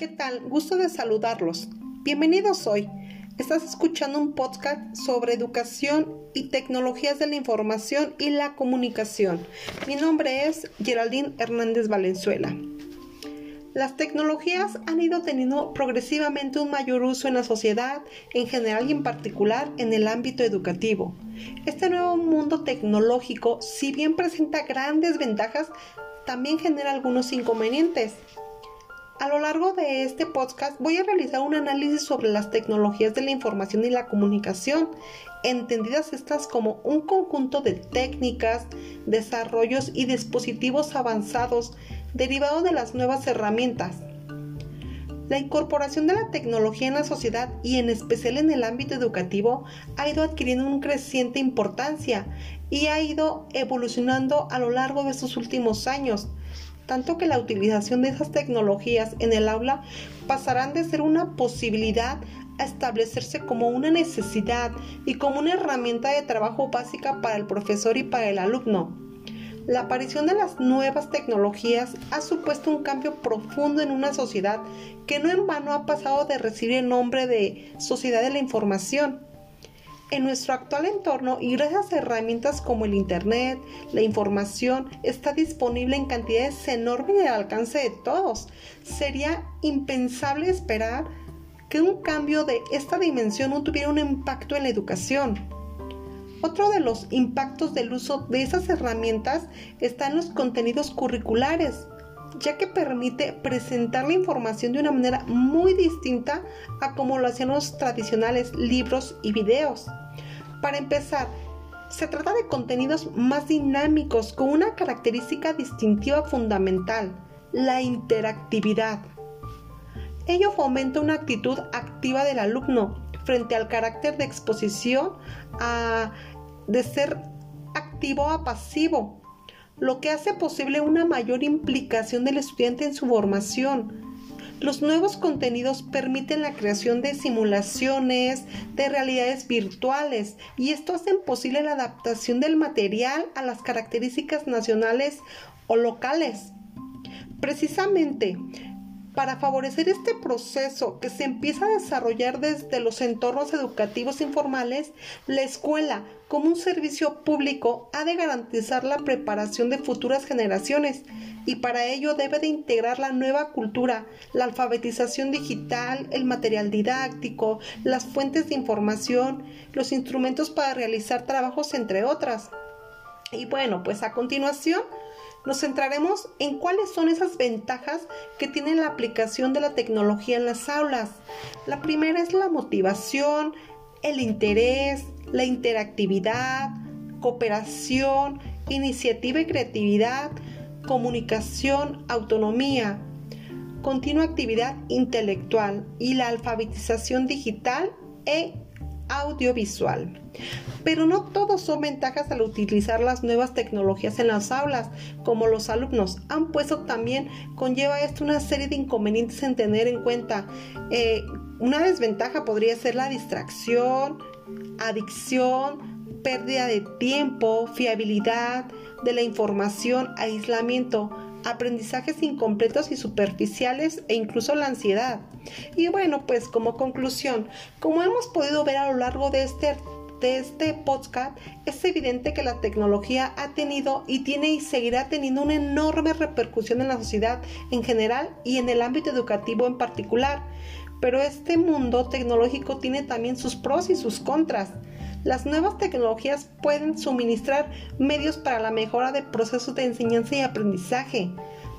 ¿Qué tal? Gusto de saludarlos. Bienvenidos hoy. Estás escuchando un podcast sobre educación y tecnologías de la información y la comunicación. Mi nombre es Geraldine Hernández Valenzuela. Las tecnologías han ido teniendo progresivamente un mayor uso en la sociedad en general y en particular en el ámbito educativo. Este nuevo mundo tecnológico, si bien presenta grandes ventajas, también genera algunos inconvenientes. A lo largo de este podcast voy a realizar un análisis sobre las tecnologías de la información y la comunicación, entendidas estas como un conjunto de técnicas, desarrollos y dispositivos avanzados derivados de las nuevas herramientas. La incorporación de la tecnología en la sociedad y en especial en el ámbito educativo ha ido adquiriendo una creciente importancia y ha ido evolucionando a lo largo de estos últimos años, tanto que la utilización de esas tecnologías en el aula pasarán de ser una posibilidad a establecerse como una necesidad y como una herramienta de trabajo básica para el profesor y para el alumno. La aparición de las nuevas tecnologías ha supuesto un cambio profundo en una sociedad que no en vano ha pasado de recibir el nombre de sociedad de la información en nuestro actual entorno y gracias a herramientas como el Internet, la información está disponible en cantidades enormes y al alcance de todos. Sería impensable esperar que un cambio de esta dimensión no tuviera un impacto en la educación. Otro de los impactos del uso de esas herramientas está en los contenidos curriculares ya que permite presentar la información de una manera muy distinta a como lo hacían los tradicionales libros y videos. Para empezar, se trata de contenidos más dinámicos con una característica distintiva fundamental, la interactividad. Ello fomenta una actitud activa del alumno frente al carácter de exposición a, de ser activo a pasivo, lo que hace posible una mayor implicación del estudiante en su formación. Los nuevos contenidos permiten la creación de simulaciones, de realidades virtuales, y esto hace posible la adaptación del material a las características nacionales o locales. Precisamente, para favorecer este proceso que se empieza a desarrollar desde los entornos educativos informales, la escuela, como un servicio público, ha de garantizar la preparación de futuras generaciones y para ello debe de integrar la nueva cultura, la alfabetización digital, el material didáctico, las fuentes de información, los instrumentos para realizar trabajos, entre otras. Y bueno, pues a continuación nos centraremos en cuáles son esas ventajas que tiene la aplicación de la tecnología en las aulas. La primera es la motivación, el interés, la interactividad, cooperación, iniciativa y creatividad, comunicación, autonomía, continua actividad intelectual y la alfabetización digital e audiovisual. Pero no todos son ventajas al utilizar las nuevas tecnologías en las aulas, como los alumnos han puesto también, conlleva esto una serie de inconvenientes en tener en cuenta. Eh, una desventaja podría ser la distracción, adicción, pérdida de tiempo, fiabilidad de la información, aislamiento, aprendizajes incompletos y superficiales e incluso la ansiedad. Y bueno, pues como conclusión, como hemos podido ver a lo largo de este de este podcast, es evidente que la tecnología ha tenido y tiene y seguirá teniendo una enorme repercusión en la sociedad en general y en el ámbito educativo en particular. Pero este mundo tecnológico tiene también sus pros y sus contras. Las nuevas tecnologías pueden suministrar medios para la mejora de procesos de enseñanza y aprendizaje,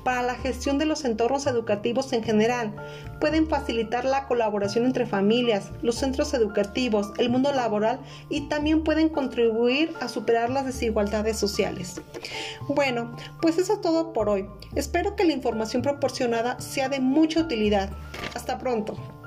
para la gestión de los entornos educativos en general. Pueden facilitar la colaboración entre familias, los centros educativos, el mundo laboral y también pueden contribuir a superar las desigualdades sociales. Bueno, pues eso es todo por hoy. Espero que la información proporcionada sea de mucha utilidad. Hasta pronto.